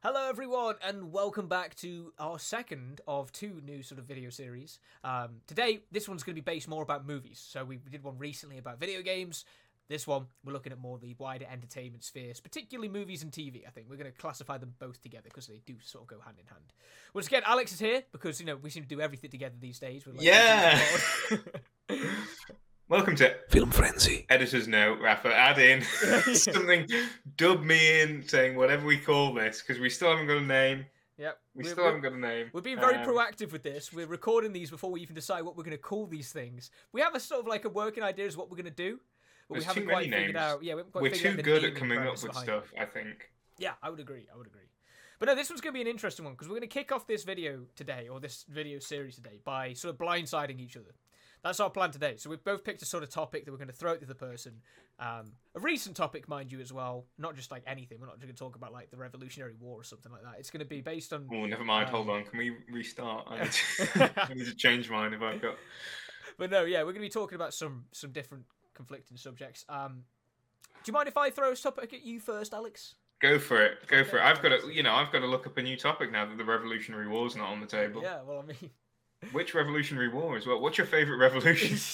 Hello, everyone, and welcome back to our second of two new sort of video series. Um, today, this one's going to be based more about movies. So we did one recently about video games. This one, we're looking at more the wider entertainment spheres, particularly movies and TV. I think we're going to classify them both together because they do sort of go hand in hand. Once again, Alex is here because you know we seem to do everything together these days. We're like, Yeah. Welcome to Film Frenzy. Editor's Note, Rafa. Add in something, dub me in saying whatever we call this, because we still haven't got a name. yep. We We're- still we're- haven't got a name. We're being very Um, proactive with this. We're recording these before we even decide what we're going to call these things. We have a sort of like a working idea as what we're going to do, but we There's haven't too quite many figured names. out. Yeah, we haven't quite We're figured too out good at coming up with behind it. stuff, I think. Yeah, I would agree. I would agree. But no, this one's going to be an interesting one because we're going to kick off this video today, or this video series today, by sort of blindsiding each other. That's our plan today. So we've both picked a sort of topic that we're going to throw at the other person. Um, a recent topic, mind you, as well. Not just like anything. We're not going to talk about like the Revolutionary War or something like that. It's going to be based on. Oh, never mind. Um, Hold on. Can we restart? I need to, I need to change mine if I've got. But no, yeah, we're going to be talking about some some different conflicting subjects. Um, do you mind if I throw a topic at you first, Alex? Go for it. Go for it. I've got to, you know, I've got to look up a new topic now that the Revolutionary War's not on the table. Yeah. Well, I mean. Which Revolutionary War as well? What's your favourite revolution?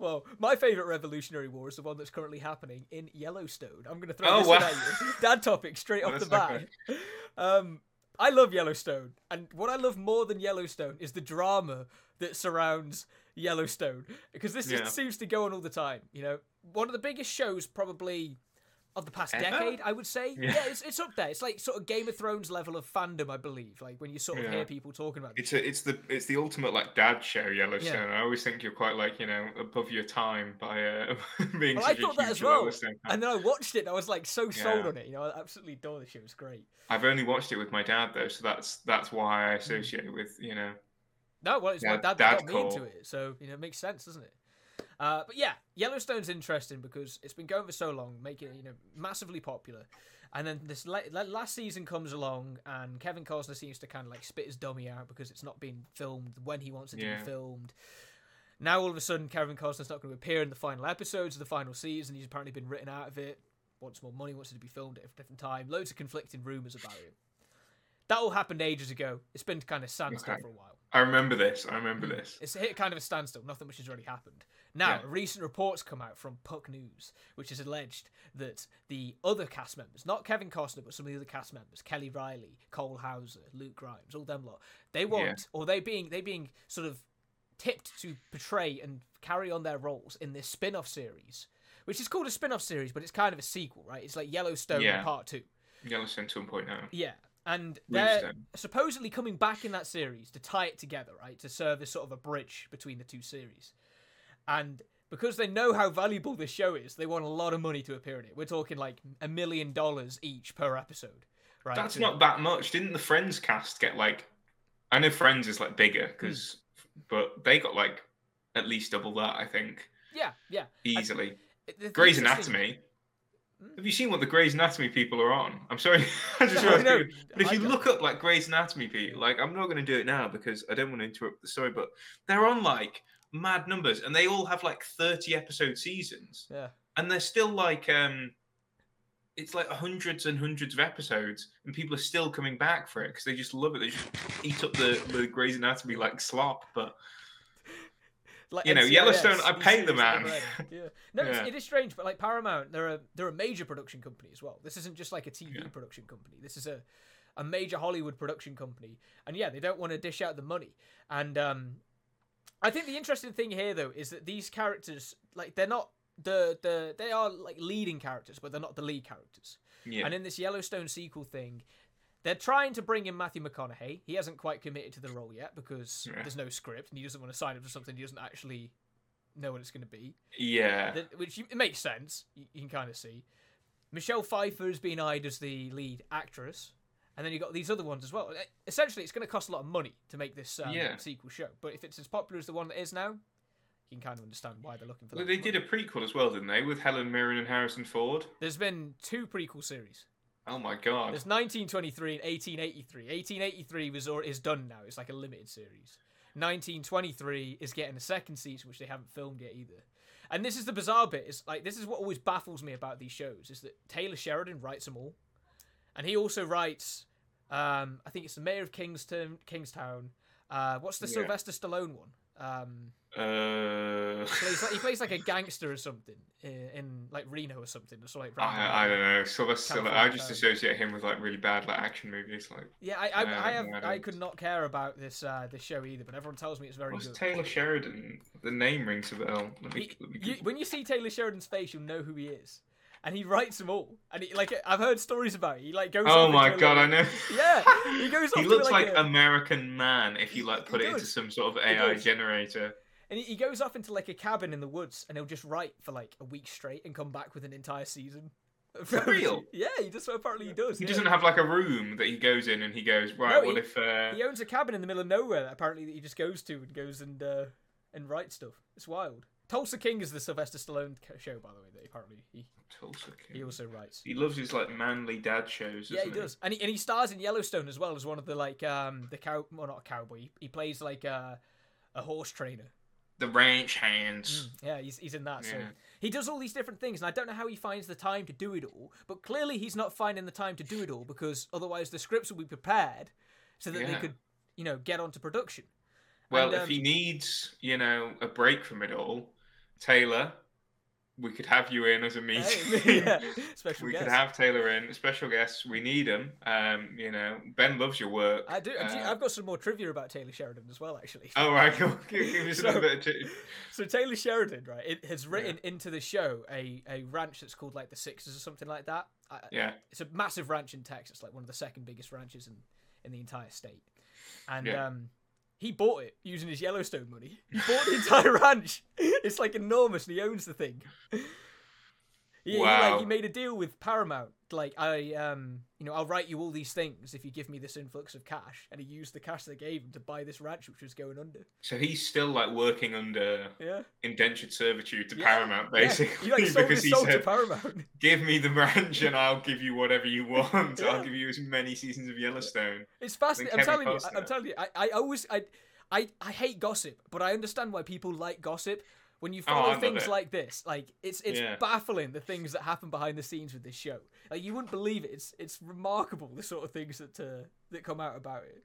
Well, my favourite Revolutionary War is the one that's currently happening in Yellowstone. I'm going to throw Oh, this wow. one at you. That topic straight off the bat. Um, I love Yellowstone, and what I love more than Yellowstone is the drama that surrounds Yellowstone because this Yeah. just seems to go on all the time. You know, one of the biggest shows probably of the past Ever? decade, I would say. Yeah, Yeah. it's, it's up there. It's like sort of Game of Thrones level of fandom, I believe. Like when you sort of Yeah. hear people talking about. It's a, it's the it's the ultimate like dad show Yellowstone. Yeah. I always think you're quite like you know above your time by uh, being. Well, I such a thought that as well. Yellowstone. And then I watched it and I was like so sold on it. You know, I absolutely adore the show. It's great. I've only watched it with my dad though, so that's that's why Hmm. I associate it with you know. No, well, it's my Yeah, dad that dad got me into it, so you know, it makes sense, doesn't it? Uh, but yeah, Yellowstone's interesting because it's been going for so long, making it you know massively popular, and then this la- la- last season comes along, and Kevin Costner seems to kind of like spit his dummy out because it's not being filmed when he wants it to be filmed. Now all of a sudden, Kevin Costner's not going to appear in the final episodes of the final season. He's apparently been written out of it. Wants more money. Wants it to be filmed at a different time. Loads of conflicting rumors about it. That all happened ages ago. It's been kind of standstill Okay. for a while. I remember this. I remember this. It's hit kind of a standstill. Nothing much has really happened. Now, Yeah. recent reports come out from Puck News, which has alleged that the other cast members, not Kevin Costner, but some of the other cast members, Kelly Reilly, Cole Hauser, Luke Grimes, all them lot, they want, or they being they being sort of tipped to portray and carry on their roles in this spin-off series, which is called a spin-off series, but it's kind of a sequel, right? It's like Yellowstone Yeah. Part Two. Yellowstone 2.0. Yeah, and they're supposedly coming back in that series to tie it together, right? To serve as sort of a bridge between the two series. And because they know how valuable this show is, they want a lot of money to appear in it. We're talking like a million dollars each per episode, right? That's To- not that much. Didn't the Friends cast get like? I know Friends is like bigger Hmm. because, but they got like at least double that. I think Yeah, yeah. easily. Grey's Anatomy. Hmm? Have you seen what the Grey's Anatomy people are on? I'm sorry, I just No, no, But if I you don't. look up like Grey's Anatomy people, like I'm not going to do it now because I don't want to interrupt the story, but they're on like mad numbers, and they all have like 30 episode seasons, Yeah. and they're still like um, it's like hundreds and hundreds of episodes, and people are still coming back for it because they just love it. They just eat up the the Grey's Anatomy like slop, but Like You know, NCIS, Yellowstone, I pay the man. Yeah. No, Yeah. It's, it is strange, but like Paramount, they're a they're a major production company as well. This isn't just like a TV Yeah. production company. This is a a major Hollywood production company, and yeah, they don't want to dish out the money. And um, I think the interesting thing here though is that these characters, like, they're not the the they are like leading characters, but they're not the lead characters. yeah, And in this Yellowstone sequel thing, they're trying to bring in Matthew McConaughey. He hasn't quite committed to the role yet because Yeah. there's no script, and he doesn't want to sign up to something he doesn't actually know what it's going to be. yeah, That- which you, it makes sense. You, you can kind of see. Michelle Pfeiffer is being eyed as the lead actress, and then you got these other ones as well. E- Essentially, it's going to cost a lot of money to make this um, Yeah. sequel show. But if it's as popular as the one that is now, you can kind of understand why they're looking for Well, they did a prequel as well, didn't they, with Helen Mirren and Harrison Ford? There's been two prequel series. Oh my god! There's 1923 and 1883. 1883 was or is done now. It's like a limited series. 1923 is getting a second season, which they haven't filmed yet either. And this is the bizarre bit. Is like this is what always baffles me about these shows is that Taylor Sheridan writes them all, and he also writes. Um, I think it's the Mayor of Kingston, Kingstown. Uh, what's the Yeah. Sylvester Stallone one? Um, Uh, plays like, he plays like a gangster or something in, in like Reno or something. So like I, I don't know. Sylvester. Stallone- I just associate him with like really bad like action movies. Like, Yeah, I I, Yeah, I have no, I I could not care about this uh, this show either, but everyone tells me it's very what's good. Taylor Sheridan? The name rings a bell. Let me, He- let me you, when you see Taylor Sheridan's face, you'll know who he is, and he writes them all. And he, like I've heard stories about it. He like goes. Oh my god, I know. Yeah, he goes off he looks like, like, a- American Man if you like put it into some sort of AI generator. And he, he goes off into like a cabin in the woods, and he'll just write for like a week straight, and come back with an entire season. For real? Yeah, he does. Apparently, he does. He yeah. doesn't have like a room that he goes in and he goes right. No, what he- if? Uh... He owns a cabin in the middle of nowhere. That apparently, that he just goes to and goes and uh, and writes stuff. It's wild. Tulsa King is the Sylvester Stallone show, by the way. That apparently he, Tulsa King. he also writes. He loves his like manly dad shows. Yeah, he doesn't does, and he and he stars in Yellowstone as well as one of the like um the cow, well not a cowboy. He, he plays like a a horse trainer. The ranch hands. Yeah, he's he's in that. So Yeah. he does all these different things, and I don't know how he finds the time to do it all. But clearly, he's not finding the time to do it all because otherwise the scripts will be prepared so that they could, you know, get onto production. Well, And, if um, he needs, you know, a break from it all, Taylor, we could have you in as a meeting. Hey, yeah, special we guest. could have Taylor in, special guests. We need him. Um, you know, Ben loves your work. I do. Uh, I've got some more trivia about Taylor Sheridan as well, actually. Oh right, give, us a So- little bit. Of t- So Taylor Sheridan, right, it has written into the show a, a ranch that's called like the Sixes or something like that. I, yeah, It's a massive ranch in Texas, like one of the second biggest ranches in, in the entire state. And Yeah. um, he bought it using his Yellowstone money. He bought the entire ranch. It's like enormous, and he owns the thing. He, he, like, Wow. he made a deal with Paramount. Like I, um, you know, I'll write you all these things if you give me this influx of cash. And he used the cash they gave him to buy this ranch, which was going under. so he's still like working under Yeah, indentured servitude to Yeah, Paramount, yeah. basically, He like sold because he said, Paramount. "Give me the ranch, and I'll give you whatever you want. Yeah. I'll give you as many seasons of Yellowstone." It's fascinating. I'm telling you. I- I'm telling you. I, I always I, I I hate gossip, but I understand why people like gossip. When you Oh, follow love things like this, like it's it's Yeah. baffling the things that happen behind the scenes with this show. Like you wouldn't believe it. It's it's remarkable the sort of things that uh, that come out about it.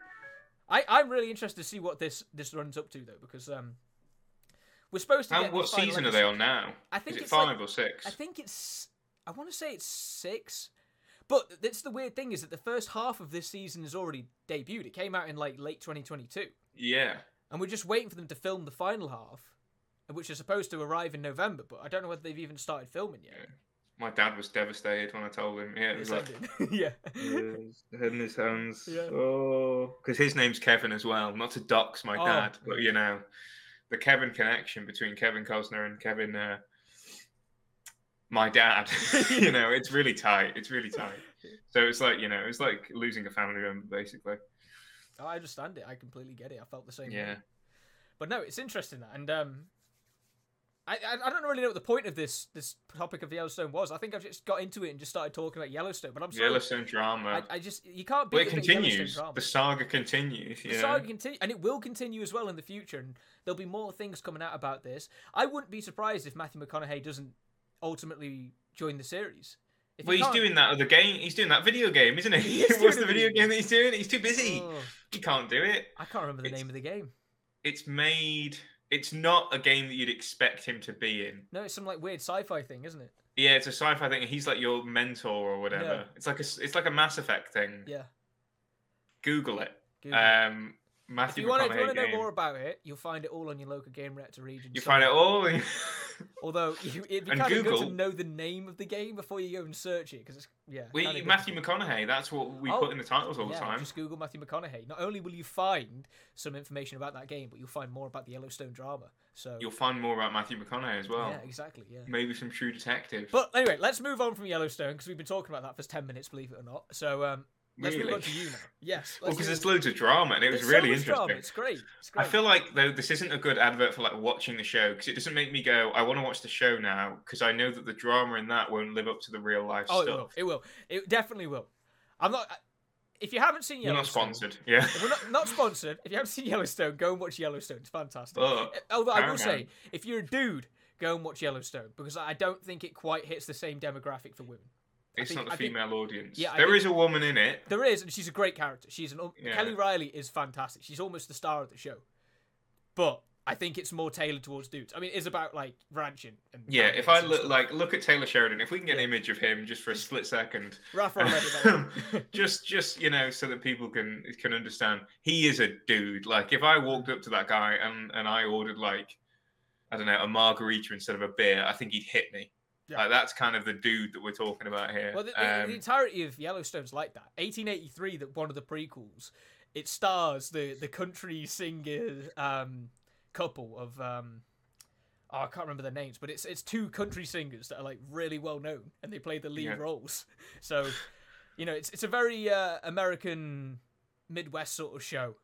I I'm really interested to see what this this runs up to though because um we're supposed to How, what season are they on now? I think Is it it's like- five or six? I think it's. I want to say it's six. But that's the weird thing is that the first half of this season is already debuted. It came out in like late 2022, Yeah. and we're just waiting for them to film the final half, which is supposed to arrive in November. But I don't know whether they've even started filming yet. My dad was devastated when I told him. Yeah, it was It's like yeah. his head in his hands. Yeah. Oh, because his name's Kevin as well. Not to dox my Oh, dad, but you know, the Kevin connection between Kevin Costner and Kevin, uh, my dad. you know, it's really tight. It's really tight. So it's like you know, it's like losing a family member, basically. Oh, I understand it. I completely get it. I felt the same. way. Yeah. But no, it's interesting that, and um, I, I don't really know what the point of this this topic of Yellowstone was. I think I've just got into it and just started talking about Yellowstone. But I'm sorry. Yellowstone drama. I, I just you can't beat well, it a big Yellowstone continues. The saga continues. The saga continue, and it will continue as well in the future. And there'll be more things coming out about this. I wouldn't be surprised if Matthew McConaughey doesn't ultimately join the series. If Well, he's doing that other game. He's doing that video game, isn't he? He is What's the video video game that he's doing? He's too busy. Oh, He can't do it. I can't remember the It's- name of the game. It's made. It's not a game that you'd expect him to be in. No, it's some like weird sci-fi thing, isn't it? Yeah, it's a sci-fi thing. He's like your mentor or whatever. Yeah. It's like a. It's like a Mass Effect thing. Yeah. Google it. Google. Um, if Matthew you want to know more about it, you'll find it all on your local Gamereactor region. you find it all. Although you, it'd be And kind of good to know the name of the game before you go and search it, because it's yeah. we kinda good. Matthew McConaughey. That's what we Oh, put in the titles all yeah, the time. just Google Matthew McConaughey. Not only will you find some information about that game, but you'll find more about the Yellowstone drama. So You'll find more about Matthew McConaughey as well. yeah, exactly, yeah. Maybe some True Detective. But anyway, let's move on from Yellowstone because we've been talking about that for ten minutes, believe it or not. So um, let's really? move on to you now. Yes, Well, because there's loads of drama and it was There's really so interesting. Drama. It's great. It's great. I feel like though this isn't a good advert for like watching the show because it doesn't make me go, I want to watch the show now because I know that the drama in that won't live up to the real life oh, it will. It will. It definitely will. I'm not. If you haven't seen We're not sponsored, yeah. We're not, not sponsored. If you haven't seen Yellowstone, go and watch Yellowstone. It's fantastic. Uh, Although I will say, if you're a dude, go and watch Yellowstone because I don't think it quite hits the same demographic for women. It's think- not the I think- female audience. Yeah, there is a woman in it. There is, and she's a great character. She's an um, Yeah. Kelly Reilly is fantastic. She's almost the star of the show. But I think it's more tailored towards dudes. I mean, it is about like ranching. And Yeah, if I look stuff. like look at Taylor Sheridan, if we can get Yeah. an image of him just for a split second, just just you know, so that people can can understand, he is a dude. Like if I walked up to that guy and and I ordered like I don't know a margarita instead of a beer, I think he'd hit me. Yeah. Like that's kind of the dude that we're talking about here. Well, the, Um, the entirety of Yellowstone's like that. 1883, that one of the prequels, it stars the the country singer um, couple of um, oh, I can't remember their names, but it's it's two country singers that are like really well known, and they play the lead Yeah. roles. So, you know, it's it's a very uh, American Midwest sort of show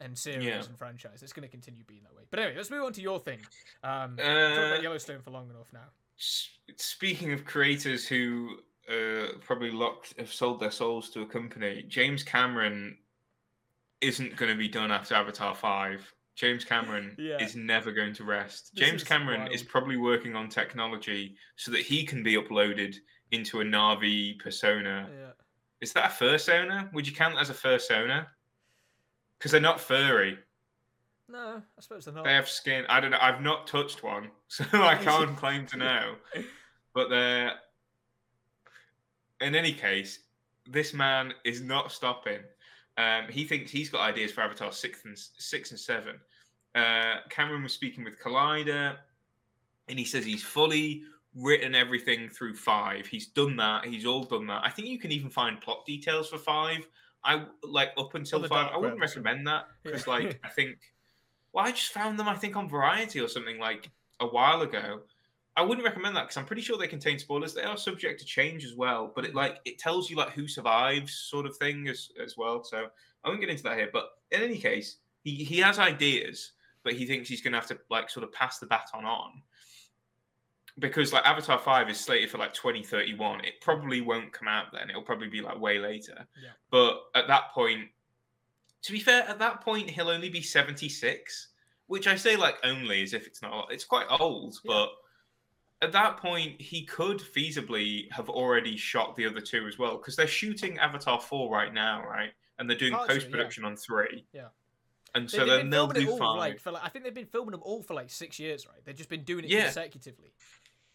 and series Yeah. and franchise. It's going to continue being that way. But anyway, let's move on to your thing. Um, talked Uh, about Yellowstone for long enough now. Speaking of creators who uh, probably locked have sold their souls to a company, James Cameron isn't going to be done after Avatar Five. James Cameron Yeah. is never going to rest. This James is Cameron is probably working on technology so that he can be uploaded into a Na'vi persona. Yeah. Is that a fursona? Would you count that as a fursona? Because they're not furry. No, I suppose they're not. They have skin. I don't know. I've not touched one, so I can't claim to know. But they're. In any case, this man is not stopping. Um, he thinks he's got ideas for Avatar six and six and seven. Uh, Cameron was speaking with Collider, and he says he's fully written everything through five. He's done that. He's all done that. I think you can even find plot details for five. I like up until five. I wouldn't web or something. recommend that because, Yeah. like, I think. Well, I just found them. I think on Variety or something like a while ago. I wouldn't recommend that because I'm pretty sure they contain spoilers. They are subject to change as well, but it like it tells you like who survives, sort of thing as as well. So I won't get into that here. But in any case, he he has ideas, but he thinks he's going to have to like sort of pass the baton on because like Avatar Five is slated for like 2031. It probably won't come out then. It'll probably be like way later. Yeah. But at that point, to be fair, at that point he'll only be 76, which I say like only as if it's not. a lot. It's quite old, Yeah. but at that point he could feasibly have already shot the other two as well because they're shooting Avatar 4 right now, right? And they're doing Parts of it, yeah. post production on three. Yeah. And so they've then been they'll do five. like for like I think they've been filming them all for like six years, right? They've just been doing it Yeah. consecutively.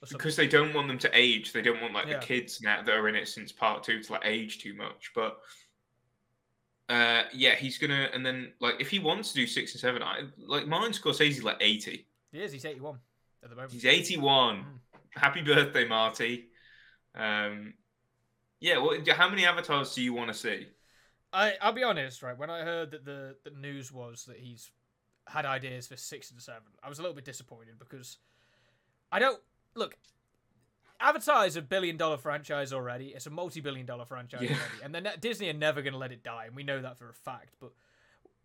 because they don't want them to age. They don't want like Yeah. the kids now that are in it since part two to like age too much. But uh, yeah, he's gonna and then like if he wants to do six and seven, I like Martin Scorsese's like eighty. he is. He's eighty-one at the moment. He's eighty one. Mm. Happy birthday, Marty. Um, yeah. Well, how many avatars do you want to see? I I'll be honest, right? When I heard that the the news was that he's had ideas for six and seven, I was a little bit disappointed because I don't look. Avatar is a billion dollar franchise already. It's a multi billion dollar franchise Yeah. already, and then Disney are never going to let it die, and we know that for a fact. But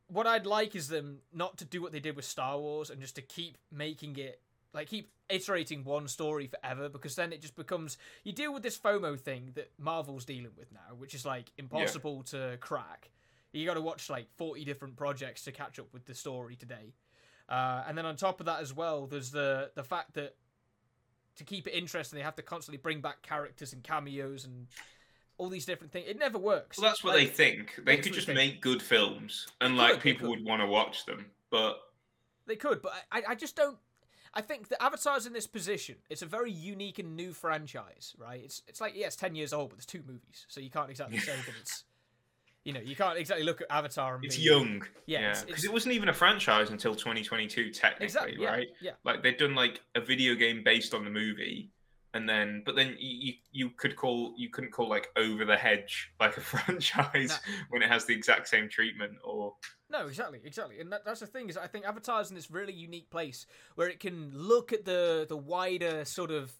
what I'd like is them not to do what they did with Star Wars and just to keep making it like keep iterating one story forever because then it just becomes you deal with this FOMO thing that Marvel's dealing with now, which is like impossible to crack. You got to watch like 40 different projects to catch up with the story today. Uh, and then on top of that as well, there's the the fact that to keep it interesting, they have to constantly bring back characters and cameos and all these different things. It never works. Well, that's what Like, they think. They could just make good films, and like could, people would want to watch them. But They could, but I, I just don't. I think that Avatar's in this position. It's a very unique and new franchise, right? It's it's like yeah, it's ten years old, but there's two movies, so you can't exactly say that it's. You know, you can't exactly look at Avatar and it's be, young. Yeah, Yeah, because it's- it wasn't even a franchise until 2022, technically, Exactly. Yeah. right? Yeah. Like they'd done like a video game based on the movie, and then but then you you could call you couldn't call like Over the Hedge like a franchise when it has the exact same treatment or No, exactly, exactly, and that, that's the thing is I think Avatar's in this really unique place where it can look at the the wider sort of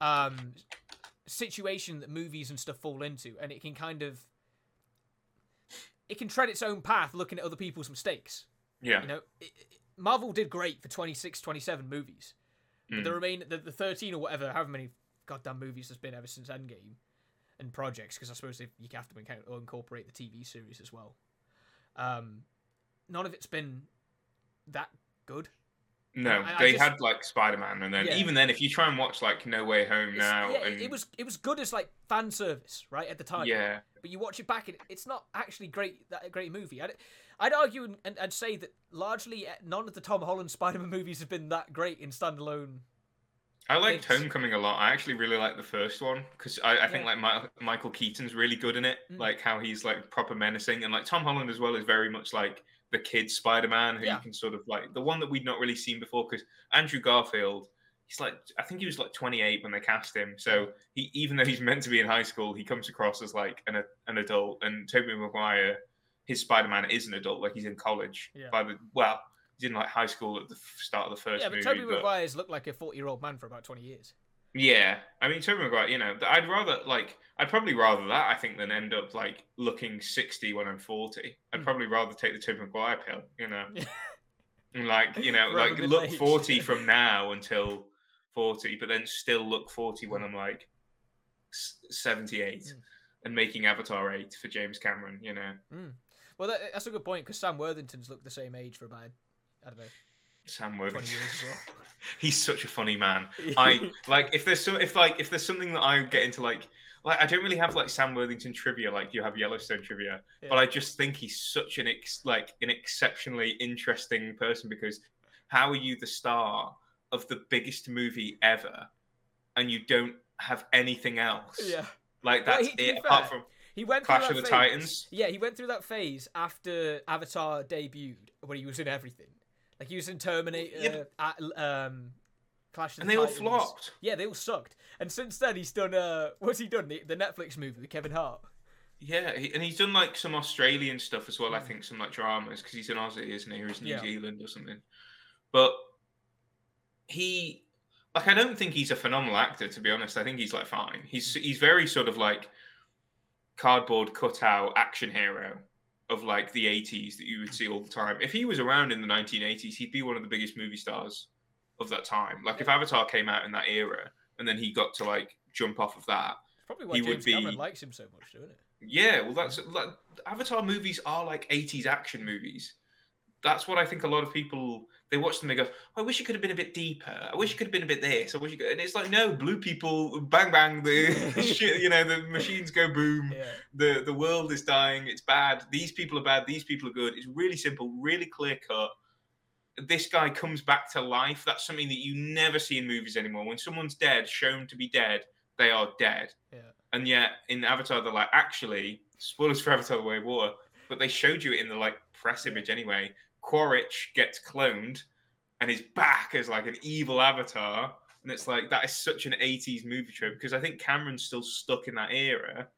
um, situation that movies and stuff fall into, and it can kind of it can tread its own path, looking at other people's mistakes. yeah. You know, it, it- Marvel did great for 26, 27 movies, but the Mm. remain the, the thirteen or whatever, however many goddamn movies there's been ever since Endgame, and projects because I suppose they, you have to incount- incorporate the TV series as well. Um, none of it's been that good. No, I- I they just- had like Spider Man, and then Yeah. even then, if you try and watch like No Way Home It's- now, yeah, and it was it was good as like fan service, right at the time. yeah, but you watch it back and it's not actually great that a great movie i'd, I'd argue and, and, and say that largely uh, none of the tom holland spider-man movies have been that great in standalone I liked. Homecoming a lot. I actually really like the first one because I, I think like Mi- Michael Keaton's really good in it, Mm. like how he's like proper menacing, and like Tom Holland as well is very much like the kid Spider Man who Yeah. you can sort of like the one that we'd not really seen before because Andrew Garfield. He's like, I think he was like 28 when they cast him. So he, even though he's meant to be in high school, he comes across as like an an adult. And Tobey Maguire, his Spider Man is an adult, like he's in college. Yeah. By the well, he's in like high school at the start of the first yeah but movie. but- maguire's looked like a 40 year old man for about 20 years yeah, I mean, Tobey Maguire. You know, I'd rather like I'd probably rather that I think than end up like looking sixty when I'm forty. I'd Mm. probably rather take the Tobey Maguire pill. You know, like you know, Rather like look age. forty from now until forty, but then still look forty when I'm like seventy eight. Mm. And making Avatar 8 for James Cameron, you know. well that, that's a good point because sam worthington's looked the same age for about i don't know Sam 20 Worthington. well He's such a funny man. I like if there's so if like if there's something that I get into like like I don't really have like Sam Worthington trivia like you have Yellowstone trivia, Yeah. but I just think he's such an ex- like an exceptionally interesting person because how are you the star of the biggest movie ever and you don't have anything else? yeah Like Well, that's he- it apart fair, from he went Clash through of the phase- Titans. Yeah, he went through that phase after Avatar debuted, where he was in everything. Like he was in Terminator, Yeah, at, um, Clash of and the they all flopped. Yeah, they all sucked. And since then, he's done. Uh, what's he done? The, the Netflix movie with Kevin Hart. Yeah, he, and he's done like some Australian stuff as well. I Mm. think some like dramas because he's an Aussie, isn't he? Or he's New Yeah. Zealand or something. But he, like, I don't think he's a phenomenal actor. To be honest, I think he's like fine. He's he's very sort of like cardboard cutout action hero of like the 80s that you would see all the time. If he was around in the 1980s, he'd be one of the biggest movie stars of that time. Like if Avatar came out in that era and then he got to like jump off of that, It's probably why He would James Cameron be- likes him so much, doesn't it? yeah, well, that's like Avatar movies are like 80s action movies. That's what I think a lot of people they watch them. They go, "I wish it could have been a bit deeper. I wish it could have been a bit this. I wish it could." And it's like, no, blue people, bang bang, the shit. You know, the machines go boom. Yeah. The the world is dying. It's bad. These people are bad. These people are good. It's really simple, really clear cut. This guy comes back to life. That's something that you never see in movies anymore. When someone's dead, shown to be dead, they are dead. Yeah. And yet in Avatar, they're like, actually, spoilers for Avatar: The Way of Water, but they showed you it in the like press image anyway. Quaritch gets cloned and is back as like an evil Avatar, and it's like that is such an '80s movie trope because I think Cameron's still stuck in that era,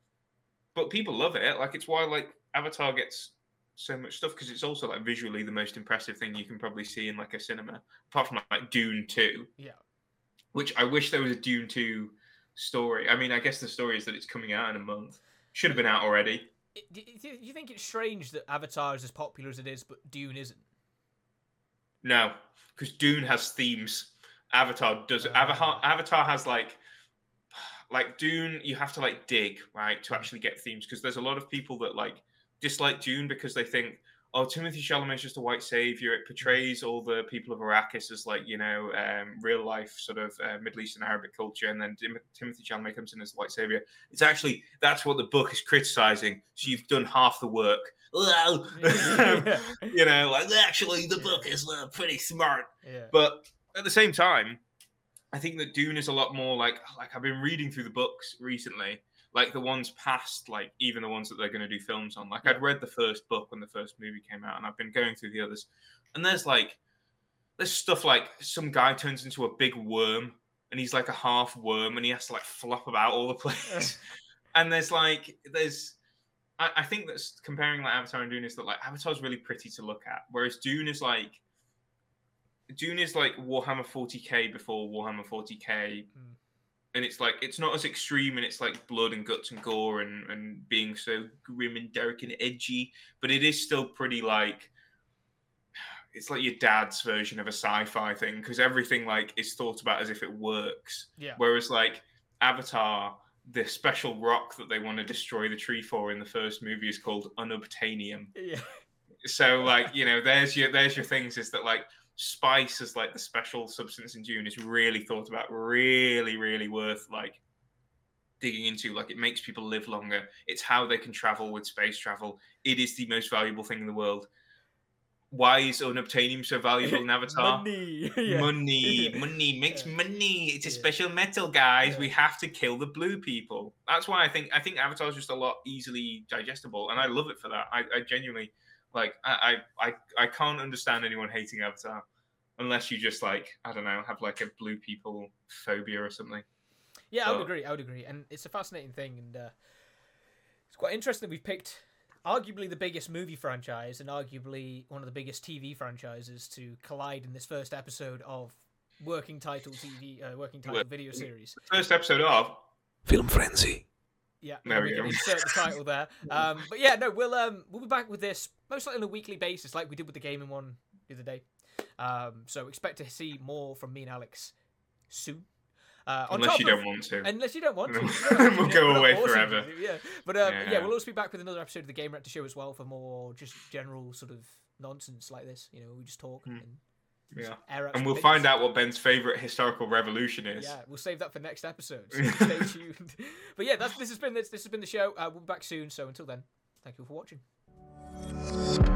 but people love it. Like it's why like Avatar gets so much stuff because it's also like visually the most impressive thing you can probably see in like a cinema, apart from like Dune Two. Yeah. Which I wish there was a Dune Two story. I mean, I guess the story is that it's coming out in a month. Should have been out already. Do you think it's strange that Avatar is as popular as it is, but Dune isn't? No, because Dune has themes. Avatar does. Avatar, Ah. Avatar has like, like Dune. You have to like dig right to actually get themes because there's a lot of people that like dislike Dune because they think, oh, Timothée Chalamet is just a white savior. It portrays all the people of Arrakis as like you know um, real life sort of uh, Middle Eastern Arabic culture, and then Tim- Timothée Chalamet comes in as a white savior. It's actually that's what the book is criticizing. So you've done half the work. Well, yeah. you know, like actually the book is uh, pretty smart. yeah. But at the same time, I think that Dune is a lot more like like I've been reading through the books recently, like the ones past, like even the ones that they're going to do films on. Like I'd read the first book when the first movie came out, and I've been going through the others, and there's like there's stuff like some guy turns into a big worm, and he's like a half worm, and he has to like flop about all the place, and there's like there's. I, I think that's comparing like Avatar and Dune is that like Avatar's really pretty to look at, whereas Dune is like Dune is like Warhammer 40k before Warhammer 40k, Mm. And it's like it's not as extreme and it's like blood and guts and gore and and being so grim and dark and edgy, but it is still pretty like it's like your dad's version of a sci-fi thing because everything like is thought about as if it works. Yeah. Whereas like Avatar, the special rock that they want to destroy the tree for in the first movie is called unobtainium Yeah. so like you know there's your there's your things is that like spice as like the special substance in Dune is really thought about, really, really worth like digging into. Like it makes people live longer. It's how they can travel with space travel. It is the most valuable thing in the world. Why is unobtainium so valuable in Avatar? Money. yeah. Money, money makes Yeah. money. It's a Yeah. special metal, guys. We have to kill the blue people. That's why I think I think Avatar is just a lot easily digestible, and I love it for that. I, I genuinely like. I, I I I can't understand anyone hating Avatar unless you just like I don't know have like a blue people phobia or something. Yeah, I would agree. I would agree, and it's a fascinating thing, and uh, it's quite interesting that we've picked arguably the biggest movie franchise and arguably one of the biggest TV franchises to collide in this first episode of working title TV, uh, working title Well, video series. First episode of Film Frenzy. Yeah, There we can go. insert the title there. Um, but yeah, no, we'll um, we'll be back with this most likely on a weekly basis, like we did with the gaming one the other day. Um, so expect to see more from me and Alex soon. Uh, unless you of- don't want to. Unless you don't want to. No. You don't have to, We'll go away forever. to, Yeah, but um, yeah. Yeah. we'll also be back with another episode of the Gamereactor Show as well for more just general sort of nonsense like this. You know, we just talk Hmm. and Yeah. And we'll find out what Ben's favorite historical revolution is. Yeah, we'll save that for next episode. So stay tuned. but yeah, that's this has been this, this has been the show. Uh, we'll be back soon. So until then, thank you for watching. Thank you.